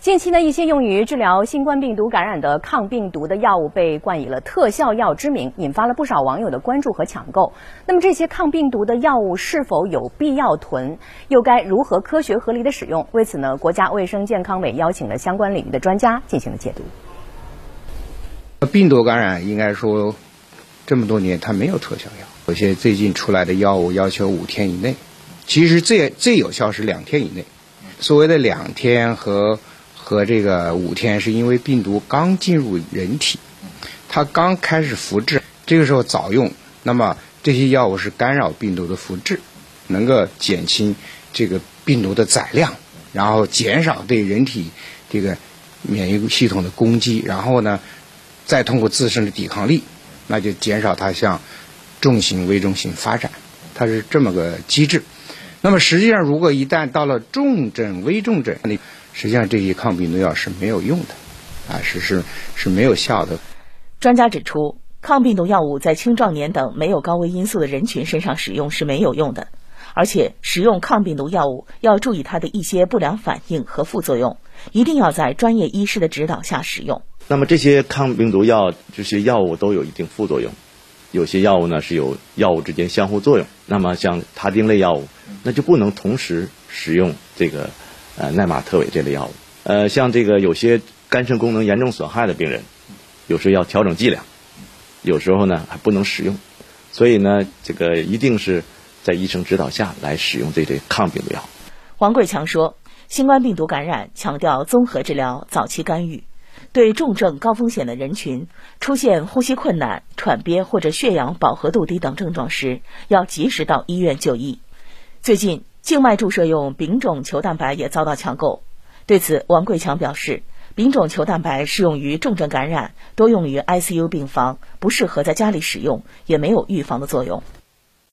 近期呢，一些用于治疗新冠病毒感染的抗病毒的药物被冠以了特效药之名，引发了不少网友的关注和抢购。那么，这些抗病毒的药物是否有必要囤？又该如何科学合理的使用？为此呢，国家卫生健康委邀请了相关领域的专家进行了解读。病毒感染应该说，这么多年它没有特效药，有些最近出来的药物要求五天以内，其实最最有效是两天以内。所谓的两天和和这个五天是因为病毒刚进入人体，它刚开始复制，这个时候早用，那么这些药物是干扰病毒的复制，能够减轻这个病毒的载量，然后减少对人体这个免疫系统的攻击，然后呢，再通过自身的抵抗力，那就减少它向重型、危重型发展，它是这么个机制。那么实际上，如果一旦到了重症、危重症，那实际上这些抗病毒药是没有用的，啊，是是是没有效的。专家指出，抗病毒药物在青壮年等没有高危因素的人群身上使用是没有用的，而且使用抗病毒药物要注意它的一些不良反应和副作用，一定要在专业医师的指导下使用。那么这些抗病毒药这些药物都有一定副作用，有些药物呢是有药物之间相互作用。那么像他汀类药物，那就不能同时使用这个。呃，奈玛特韦这类药物，呃，像这个有些肝肾功能严重损害的病人，有时候要调整剂量，有时候呢还不能使用，所以呢，这个一定是在医生指导下来使用这类抗病毒药。王贵强说，新冠病毒感染强调综合治疗、早期干预，对重症高风险的人群出现呼吸困难、喘憋或者血氧饱和度低等症状时，要及时到医院就医。最近。静脉注射用丙种球蛋白也遭到抢购，对此，王贵强表示，丙种球蛋白适用于重症感染，多用于 ICU 病房，不适合在家里使用，也没有预防的作用。